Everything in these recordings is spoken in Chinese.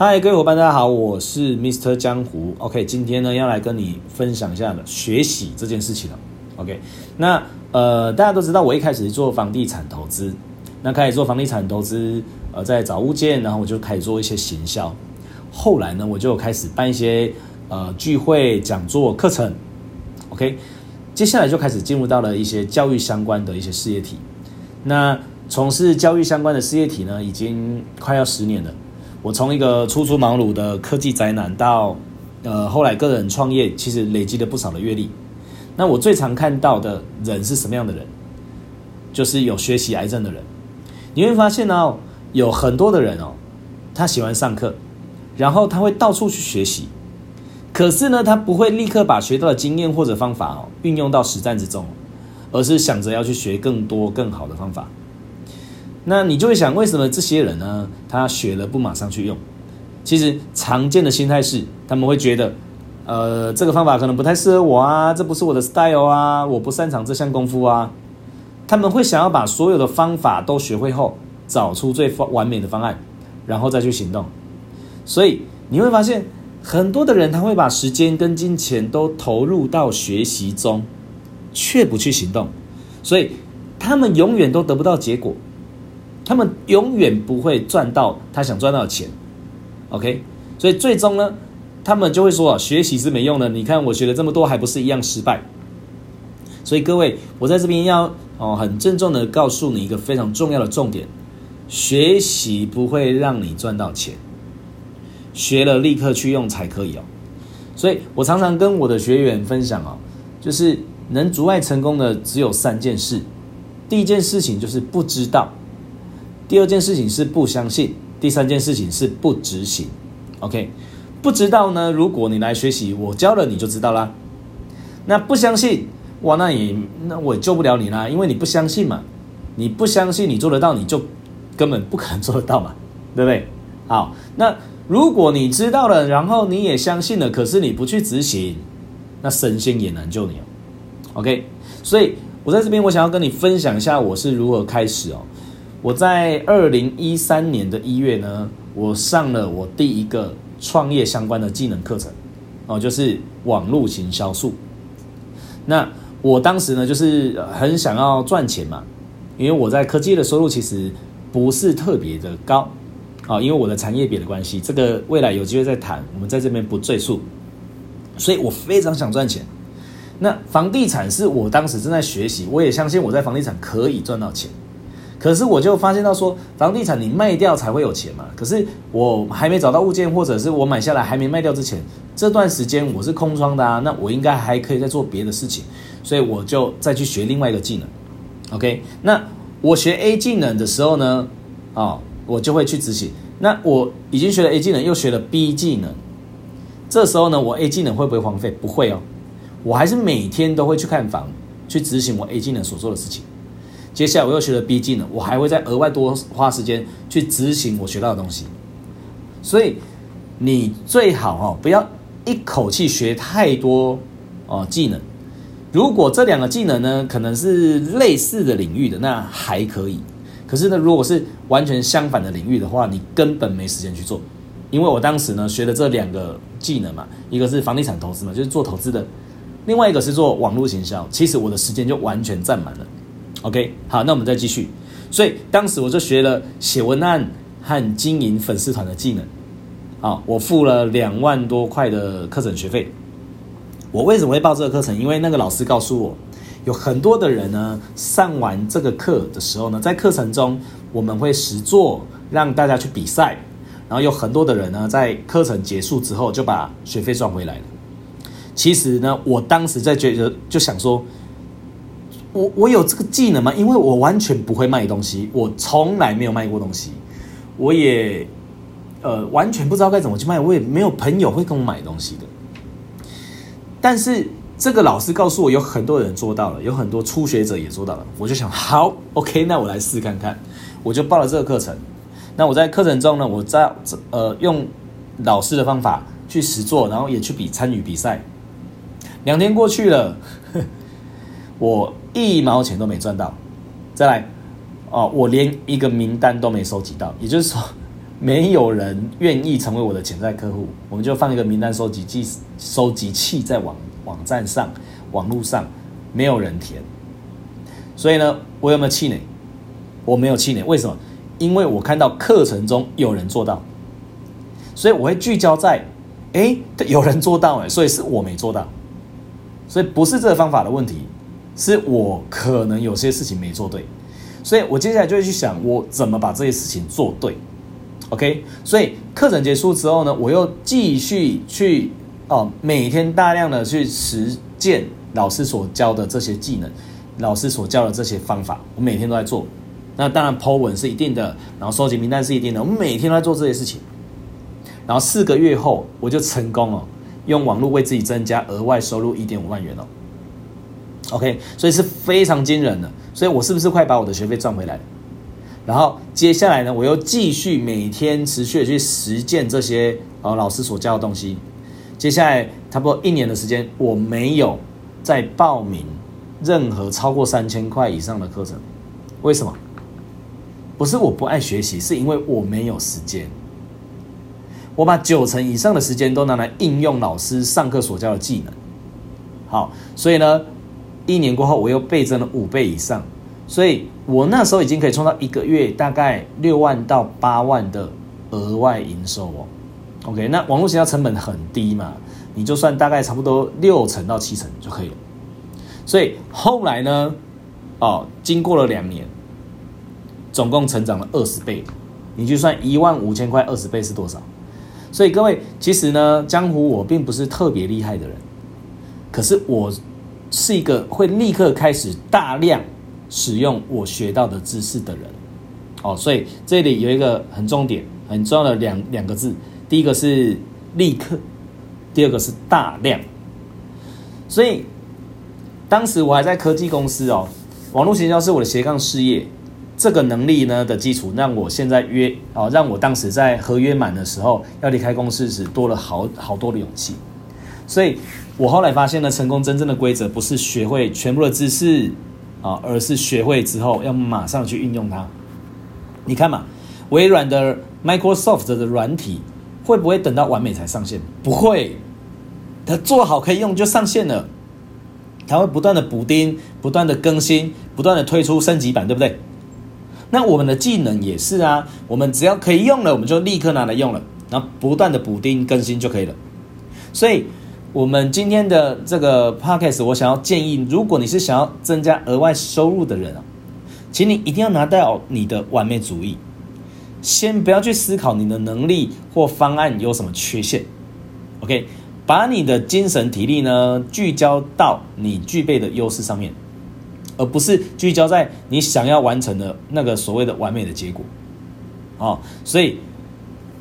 嗨，各位伙伴，大家好，我是 Mr. 江湖。OK，今天呢要来跟你分享一下的学习这件事情了。OK，那呃大家都知道，我一开始做房地产投资，那开始做房地产投资，呃，在找物件，然后我就开始做一些行销。后来呢，我就开始办一些呃聚会、讲座、课程。OK，接下来就开始进入到了一些教育相关的一些事业体。那从事教育相关的事业体呢，已经快要十年了。我从一个初出茅庐的科技宅男到，呃，后来个人创业，其实累积了不少的阅历。那我最常看到的人是什么样的人？就是有学习癌症的人。你会发现呢、有很多的人哦，他喜欢上课，然后他会到处去学习，可是呢，他不会立刻把学到的经验或者方法哦运用到实战之中，而是想着要去学更多更好的方法。那你就会想，为什么这些人呢？他学了不马上去用？其实常见的心态是，他们会觉得，呃，这个方法可能不太适合我啊，这不是我的 style 啊，我不擅长这项功夫啊。他们会想要把所有的方法都学会后，找出最完美的方案，然后再去行动。所以你会发现，很多的人他会把时间跟金钱都投入到学习中，却不去行动，所以他们永远都得不到结果。他们永远不会赚到他想赚到的钱，OK？所以最终呢，他们就会说啊学习是没用的。你看我学了这么多，还不是一样失败？所以各位，我在这边要哦很郑重的告诉你一个非常重要的重点：学习不会让你赚到钱，学了立刻去用才可以哦。所以我常常跟我的学员分享哦，就是能阻碍成功的只有三件事。第一件事情就是不知道。第二件事情是不相信，第三件事情是不执行。OK，不知道呢？如果你来学习，我教了你就知道啦。那不相信，哇，那也那我也救不了你啦，因为你不相信嘛。你不相信你做得到，你就根本不可能做得到嘛，对不对？好，那如果你知道了，然后你也相信了，可是你不去执行，那神仙也难救你哦。OK，所以我在这边，我想要跟你分享一下我是如何开始哦。我在二零一三年的一月呢，我上了我第一个创业相关的技能课程，哦，就是网络行销术。那我当时呢，就是很想要赚钱嘛，因为我在科技的收入其实不是特别的高，啊，因为我的产业别的关系，这个未来有机会再谈，我们在这边不赘述。所以我非常想赚钱。那房地产是我当时正在学习，我也相信我在房地产可以赚到钱。可是我就发现到说，房地产你卖掉才会有钱嘛。可是我还没找到物件，或者是我买下来还没卖掉之前，这段时间我是空窗的啊。那我应该还可以再做别的事情，所以我就再去学另外一个技能。OK，那我学 A 技能的时候呢，啊，我就会去执行。那我已经学了 A 技能，又学了 B 技能，这时候呢，我 A 技能会不会荒废？不会哦，我还是每天都会去看房，去执行我 A 技能所做的事情。接下来我又学了 B 技能，我还会再额外多花时间去执行我学到的东西。所以你最好哦，不要一口气学太多哦技能。如果这两个技能呢，可能是类似的领域的，那还可以。可是呢，如果是完全相反的领域的话，你根本没时间去做。因为我当时呢学了这两个技能嘛，一个是房地产投资嘛，就是做投资的；另外一个是做网络行销。其实我的时间就完全占满了。OK，好，那我们再继续。所以当时我就学了写文案和经营粉丝团的技能。好，我付了两万多块的课程学费。我为什么会报这个课程？因为那个老师告诉我，有很多的人呢，上完这个课的时候呢，在课程中我们会实作，让大家去比赛。然后有很多的人呢，在课程结束之后就把学费赚回来了。其实呢，我当时在觉得就想说。我我有这个技能吗？因为我完全不会卖东西，我从来没有卖过东西，我也呃完全不知道该怎么去卖，我也没有朋友会跟我买东西的。但是这个老师告诉我，有很多人做到了，有很多初学者也做到了。我就想，好，OK，那我来试看看，我就报了这个课程。那我在课程中呢，我在呃用老师的方法去实做，然后也去比参与比赛。两天过去了。我一毛钱都没赚到，再来，哦，我连一个名单都没收集到，也就是说，没有人愿意成为我的潜在客户，我们就放一个名单收集器，收集器在网网站上、网络上，没有人填。所以呢，我有没有气馁？我没有气馁，为什么？因为我看到课程中有人做到，所以我会聚焦在，哎，有人做到，哎，所以是我没做到，所以不是这个方法的问题，是我可能有些事情没做对，所以我接下来就会去想，我怎么把这些事情做对。OK，所以课程结束之后呢，我又继续去哦，每天大量的去实践老师所教的这些技能，老师所教的这些方法，我每天都在做。那当然，Po 文是一定的，然后收集名单是一定的，我每天都在做这些事情。然后四个月后，我就成功了，用网络为自己增加额外收入一点五万元了。OK，所以是非常惊人的。所以我是不是快把我的学费赚回来？然后接下来呢，我又继续每天持续的去实践这些呃老师所教的东西。接下来差不多一年的时间，我没有再报名任何超过三千块以上的课程。为什么？不是我不爱学习，是因为我没有时间。我把九成以上的时间都拿来应用老师上课所教的技能。好，所以呢，一年过后我又倍增了五倍以上。所以我那时候已经可以创造一个月大概六万到八万的额外营收哦。OK，那网络营销成本很低嘛，你就算大概差不多六成到七成就可以了。所以后来呢，哦，经过了两年，总共成长了二十倍，你就算一万五千块二十倍是多少？所以各位，其实呢，江湖我并不是特别厉害的人，可是我是一个会立刻开始大量。使用我学到的知识的人，哦，所以这里有一个很重点、很重要的两两个字，第一个是立刻，第二个是大量。所以当时我还在科技公司哦，网络行销是我的斜杠事业，这个能力呢的基础，让我现在约哦，让我当时在合约满的时候要离开公司时多了好好多的勇气。所以我后来发现呢，成功真正的规则不是学会全部的知识。啊，而是学会之后要马上去运用它。你看嘛，微软的 Microsoft 的软体会不会等到完美才上线？不会，它做好可以用就上线了。它会不断的补丁、不断的更新、不断的推出升级版，对不对？那我们的技能也是啊，我们只要可以用了，我们就立刻拿来用了，然后不断的补丁更新就可以了。所以。我们今天的这个 podcast，我想要建议，如果你是想要增加额外收入的人啊，请你一定要拿到你的完美主义，先不要去思考你的能力或方案有什么缺陷，OK，把你的精神体力呢聚焦到你具备的优势上面，而不是聚焦在你想要完成的那个所谓的完美的结果，哦，所以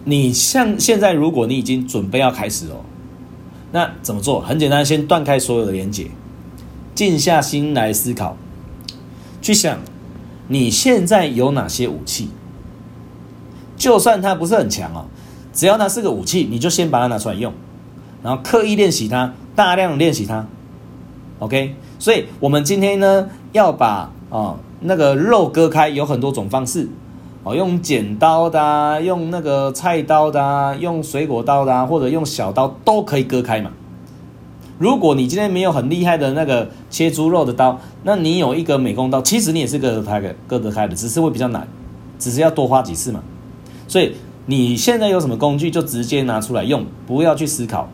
你像现在，如果你已经准备要开始哦。那怎么做？很简单，先断开所有的连接，静下心来思考，去想你现在有哪些武器。就算它不是很强哦，只要它是个武器，你就先把它拿出来用，然后刻意练习它，大量练习它。OK，所以我们今天呢，要把啊、哦、那个肉割开，有很多种方式。用剪刀的啊，用那个菜刀的啊，用水果刀的啊，或者用小刀都可以割开嘛。如果你今天没有很厉害的那个切猪肉的刀，那你有一个美工刀，其实你也是割得开的，割得开的，只是会比较难，只是要多花几次嘛。所以你现在有什么工具，就直接拿出来用，不要去思考。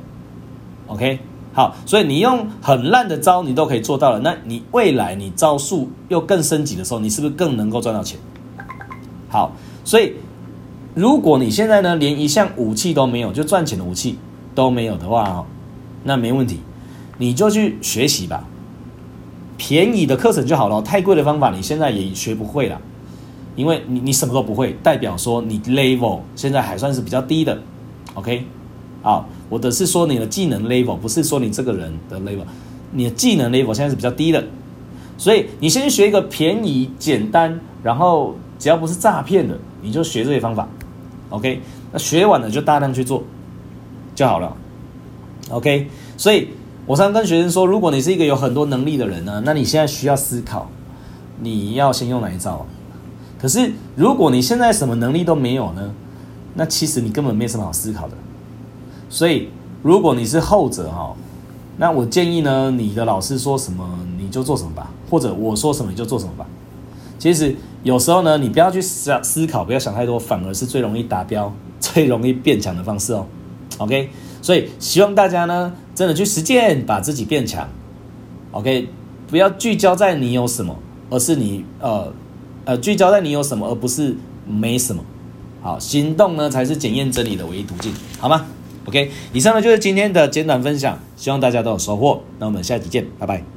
OK，好，所以你用很烂的招，你都可以做到了。那你未来你招数又更升级的时候，你是不是更能够赚到钱？好，所以如果你现在呢，连一项武器都没有，就赚钱的武器都没有的话哦，那没问题，你就去学习吧，便宜的课程就好了，太贵的方法你现在也学不会了，因为你你什么都不会，代表说你 level 现在还算是比较低的，OK，好，我的是说你的技能 level，不是说你这个人的 level，你的技能 level 现在是比较低的，所以你先学一个便宜简单，然后。只要不是诈骗的，你就学这些方法，OK？那学完了就大量去做就好了，OK？所以我常常跟学生说，如果你是一个有很多能力的人呢，那你现在需要思考，你要先用哪一招？可是如果你现在什么能力都没有呢，那其实你根本没什么好思考的。所以，如果你是后者哈，那我建议呢，你的老师说什么你就做什么吧，或者我说什么你就做什么吧。其实有时候呢，你不要去思思考，不要想太多，反而是最容易达标、最容易变强的方式哦。OK，所以希望大家呢，真的去实践，把自己变强。OK，不要聚焦在你有什么，而是你呃呃聚焦在你有什么，而不是没什么。好，行动呢才是检验真理的唯一途径，好吗？OK，以上呢就是今天的简短分享，希望大家都有收获。那我们下期见，拜拜。